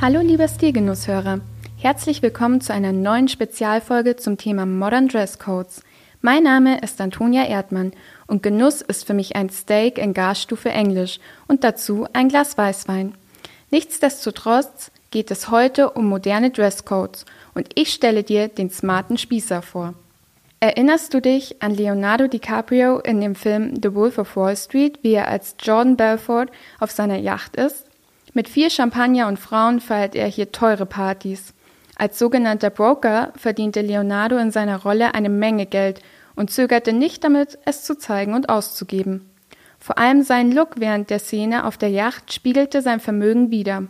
Hallo lieber Stilgenusshörer, herzlich willkommen zu einer neuen Spezialfolge zum Thema Modern Dress Codes. Mein Name ist Antonia Erdmann und Genuss ist für mich ein Steak in Gasstufe Englisch und dazu ein Glas Weißwein. Nichtsdestotrotz geht es heute um moderne Dresscodes und ich stelle dir den smarten Spießer vor. Erinnerst du dich an Leonardo DiCaprio in dem Film The Wolf of Wall Street, wie er als Jordan Belfort auf seiner Yacht ist? Mit viel Champagner und Frauen feiert er hier teure Partys. Als sogenannter Broker verdiente Leonardo in seiner Rolle eine Menge Geld und zögerte nicht damit, es zu zeigen und auszugeben. Vor allem sein Look während der Szene auf der Yacht spiegelte sein Vermögen wider.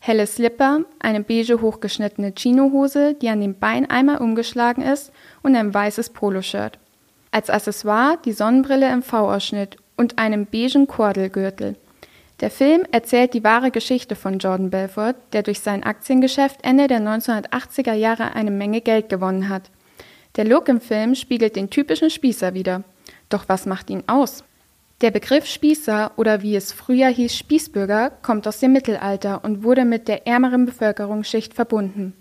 Helle Slipper, eine beige hochgeschnittene Chinohose, die an dem Bein einmal umgeschlagen ist, und ein weißes Poloshirt. Als Accessoire die Sonnenbrille im V-Ausschnitt und einem beigen Kordelgürtel. Der Film erzählt die wahre Geschichte von Jordan Belfort, der durch sein Aktiengeschäft Ende der 1980er Jahre eine Menge Geld gewonnen hat. Der Look im Film spiegelt den typischen Spießer wider. Doch was macht ihn aus? Der Begriff Spießer oder wie es früher hieß Spießbürger kommt aus dem Mittelalter und wurde mit der ärmeren Bevölkerungsschicht verbunden.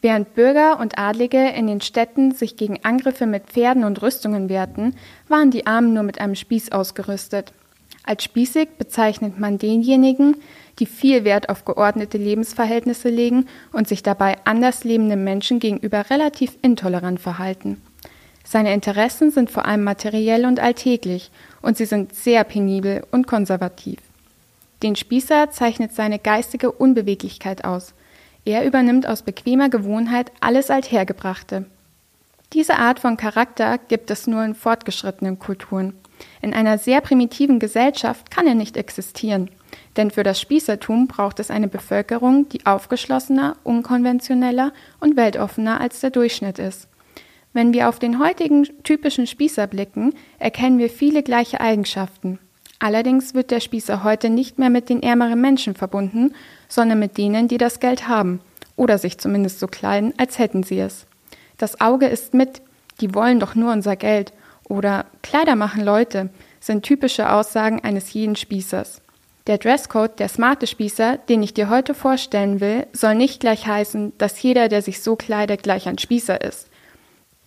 Während Bürger und Adlige in den Städten sich gegen Angriffe mit Pferden und Rüstungen wehrten, waren die Armen nur mit einem Spieß ausgerüstet. Als spießig bezeichnet man denjenigen, die viel Wert auf geordnete Lebensverhältnisse legen und sich dabei anders lebenden Menschen gegenüber relativ intolerant verhalten. Seine Interessen sind vor allem materiell und alltäglich und sie sind sehr penibel und konservativ. Den Spießer zeichnet seine geistige Unbeweglichkeit aus. Er übernimmt aus bequemer Gewohnheit alles Althergebrachte. Diese Art von Charakter gibt es nur in fortgeschrittenen Kulturen. In einer sehr primitiven Gesellschaft kann er nicht existieren, denn für das Spießertum braucht es eine Bevölkerung, die aufgeschlossener, unkonventioneller und weltoffener als der Durchschnitt ist. Wenn wir auf den heutigen typischen Spießer blicken, erkennen wir viele gleiche Eigenschaften. Allerdings wird der Spießer heute nicht mehr mit den ärmeren Menschen verbunden, sondern mit denen, die das Geld haben oder sich zumindest so kleiden, als hätten sie es. Das Auge ist mit, die wollen doch nur unser Geld oder Kleider machen Leute sind typische Aussagen eines jeden Spießers. Der Dresscode der smarte Spießer, den ich dir heute vorstellen will, soll nicht gleich heißen, dass jeder, der sich so kleidet, gleich ein Spießer ist.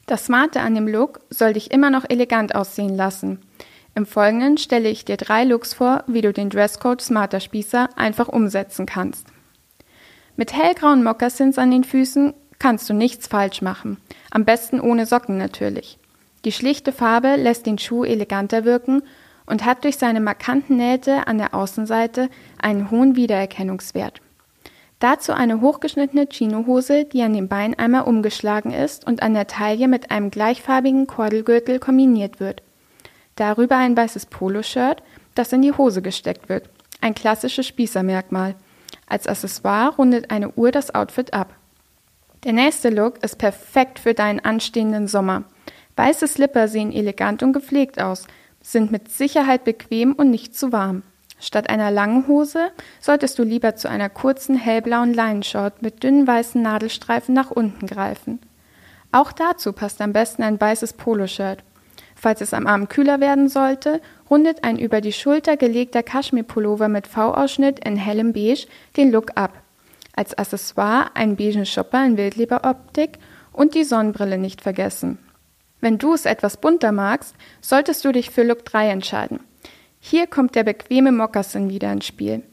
Das Smarte an dem Look soll dich immer noch elegant aussehen lassen. Im Folgenden stelle ich dir drei Looks vor, wie du den Dresscode smarter Spießer einfach umsetzen kannst. Mit hellgrauen Moccasins an den Füßen kannst du nichts falsch machen. Am besten ohne Socken natürlich. Die schlichte Farbe lässt den Schuh eleganter wirken und hat durch seine markanten Nähte an der Außenseite einen hohen Wiedererkennungswert. Dazu eine hochgeschnittene Chinohose, die an den Beinen einmal umgeschlagen ist und an der Taille mit einem gleichfarbigen Kordelgürtel kombiniert wird. Darüber ein weißes Poloshirt, das in die Hose gesteckt wird. Ein klassisches Spießermerkmal. Als Accessoire rundet eine Uhr das Outfit ab. Der nächste Look ist perfekt für deinen anstehenden Sommer. Weiße Slipper sehen elegant und gepflegt aus, sind mit Sicherheit bequem und nicht zu warm. Statt einer langen Hose solltest du lieber zu einer kurzen hellblauen Leinenshort mit dünnen weißen Nadelstreifen nach unten greifen. Auch dazu passt am besten ein weißes Poloshirt. Falls es am Abend kühler werden sollte, rundet ein über die Schulter gelegter Kaschmirpullover mit V-Ausschnitt in hellem Beige den Look ab. Als Accessoire ein beigen Shopper in Wildleberoptik und die Sonnenbrille nicht vergessen. Wenn du es etwas bunter magst, solltest du dich für Look 3 entscheiden. Hier kommt der bequeme Moccasin wieder ins Spiel.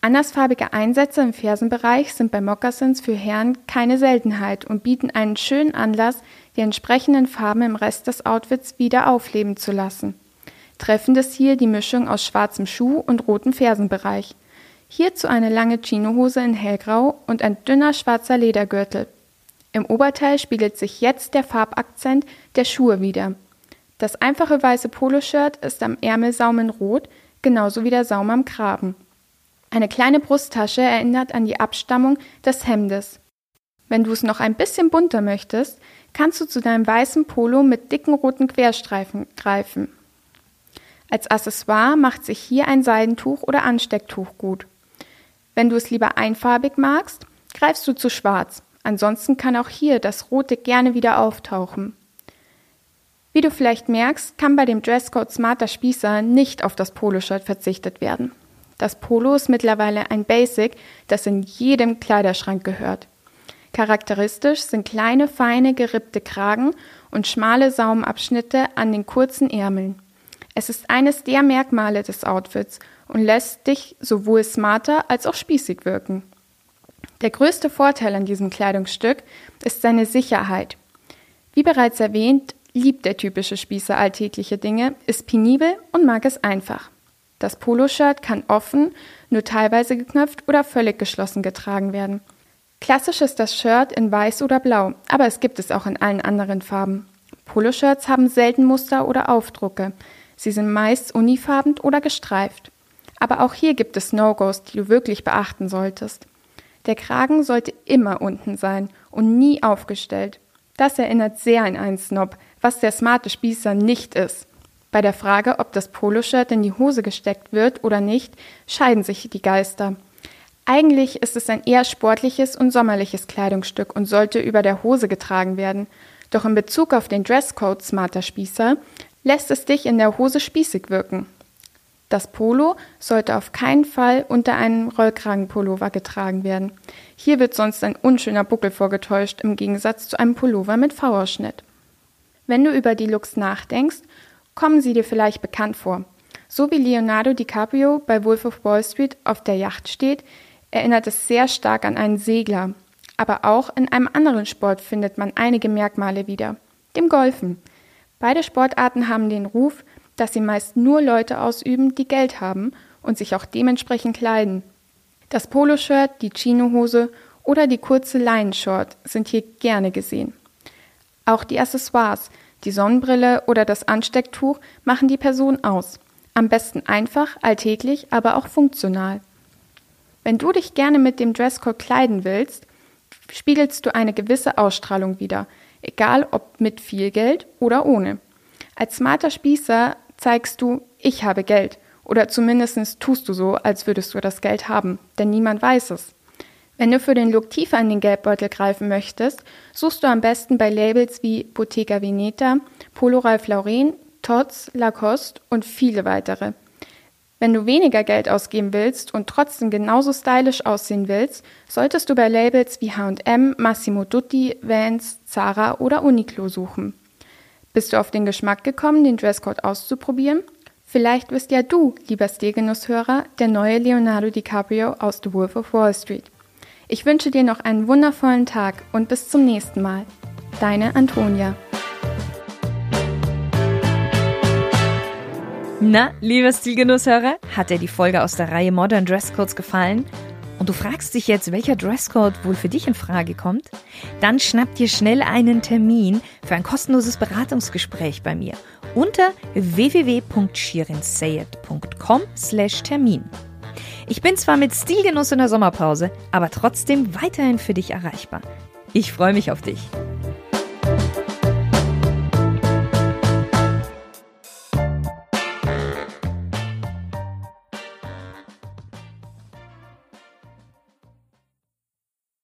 Andersfarbige Einsätze im Fersenbereich sind bei Moccasins für Herren keine Seltenheit und bieten einen schönen Anlass, die entsprechenden Farben im Rest des Outfits wieder aufleben zu lassen. Treffend ist hier die Mischung aus schwarzem Schuh und rotem Fersenbereich. Hierzu eine lange Chinohose in hellgrau und ein dünner schwarzer Ledergürtel. Im Oberteil spiegelt sich jetzt der Farbakzent der Schuhe wieder. Das einfache weiße Poloshirt ist am Ärmelsaum in Rot, genauso wie der Saum am Kragen. Eine kleine Brusttasche erinnert an die Abstammung des Hemdes. Wenn du es noch ein bisschen bunter möchtest, kannst du zu deinem weißen Polo mit dicken roten Querstreifen greifen. Als Accessoire macht sich hier ein Seidentuch oder Anstecktuch gut. Wenn du es lieber einfarbig magst, greifst du zu schwarz. Ansonsten kann auch hier das Rote gerne wieder auftauchen. Wie du vielleicht merkst, kann bei dem Dresscode Smarter Spießer nicht auf das Poloshirt verzichtet werden. Das Polo ist mittlerweile ein Basic, das in jedem Kleiderschrank gehört. Charakteristisch sind kleine, feine, gerippte Kragen und schmale Saumabschnitte an den kurzen Ärmeln. Es ist eines der Merkmale des Outfits und lässt dich sowohl smarter als auch spießig wirken. Der größte Vorteil an diesem Kleidungsstück ist seine Sicherheit. Wie bereits erwähnt, liebt der typische Spießer alltägliche Dinge, ist penibel und mag es einfach. Das Poloshirt kann offen, nur teilweise geknöpft oder völlig geschlossen getragen werden. Klassisch ist das Shirt in weiß oder blau, aber es gibt es auch in allen anderen Farben. Poloshirts haben selten Muster oder Aufdrucke. Sie sind meist unifarben oder gestreift. Aber auch hier gibt es No-Gos, die du wirklich beachten solltest. Der Kragen sollte immer unten sein und nie aufgestellt. Das erinnert sehr an einen Snob, was der smarte Spießer nicht ist. Bei der Frage, ob das Poloshirt in die Hose gesteckt wird oder nicht, scheiden sich die Geister. Eigentlich ist es ein eher sportliches und sommerliches Kleidungsstück und sollte über der Hose getragen werden. Doch in Bezug auf den Dresscode Smarter Spießer lässt es dich in der Hose spießig wirken. Das Polo sollte auf keinen Fall unter einem Rollkragenpullover getragen werden. Hier wird sonst ein unschöner Buckel vorgetäuscht, im Gegensatz zu einem Pullover mit V-Ausschnitt. Wenn du über die Looks nachdenkst, kommen sie dir vielleicht bekannt vor. So wie Leonardo DiCaprio bei Wolf of Wall Street auf der Yacht steht, erinnert es sehr stark an einen Segler. Aber auch in einem anderen Sport findet man einige Merkmale wieder, dem Golfen. Beide Sportarten haben den Ruf, dass sie meist nur Leute ausüben, die Geld haben und sich auch dementsprechend kleiden. Das Poloshirt, die Chinohose oder die kurze Leinenshort sind hier gerne gesehen. Auch die Accessoires, die Sonnenbrille oder das Anstecktuch machen die Person aus. Am besten einfach, alltäglich, aber auch funktional. Wenn du dich gerne mit dem Dresscode kleiden willst, spiegelst du eine gewisse Ausstrahlung wider, egal ob mit viel Geld oder ohne. Als smarter Spießer zeigst du, ich habe Geld, oder zumindest tust du so, als würdest du das Geld haben, denn niemand weiß es. Wenn du für den Look tiefer in den Geldbeutel greifen möchtest, suchst du am besten bei Labels wie Bottega Veneta, Polo Ralph Lauren, Tots, Lacoste und viele weitere. Wenn du weniger Geld ausgeben willst und trotzdem genauso stylisch aussehen willst, solltest du bei Labels wie H&M, Massimo Dutti, Vans, Zara oder Uniqlo suchen. Bist du auf den Geschmack gekommen, den Dresscode auszuprobieren? Vielleicht bist ja du, lieber Stilgenusshörer, der neue Leonardo DiCaprio aus The Wolf of Wall Street. Ich wünsche dir noch einen wundervollen Tag und bis zum nächsten Mal. Deine Antonia. Na, lieber Stilgenusshörer, hat dir die Folge aus der Reihe Modern Dresscodes gefallen? Und du fragst dich jetzt, welcher Dresscode wohl für dich in Frage kommt? Dann schnapp dir schnell einen Termin für ein kostenloses Beratungsgespräch bei mir unter www.shirinsayed.com/termin. Ich bin zwar mit Stilgenuss in der Sommerpause, aber trotzdem weiterhin für dich erreichbar. Ich freue mich auf dich.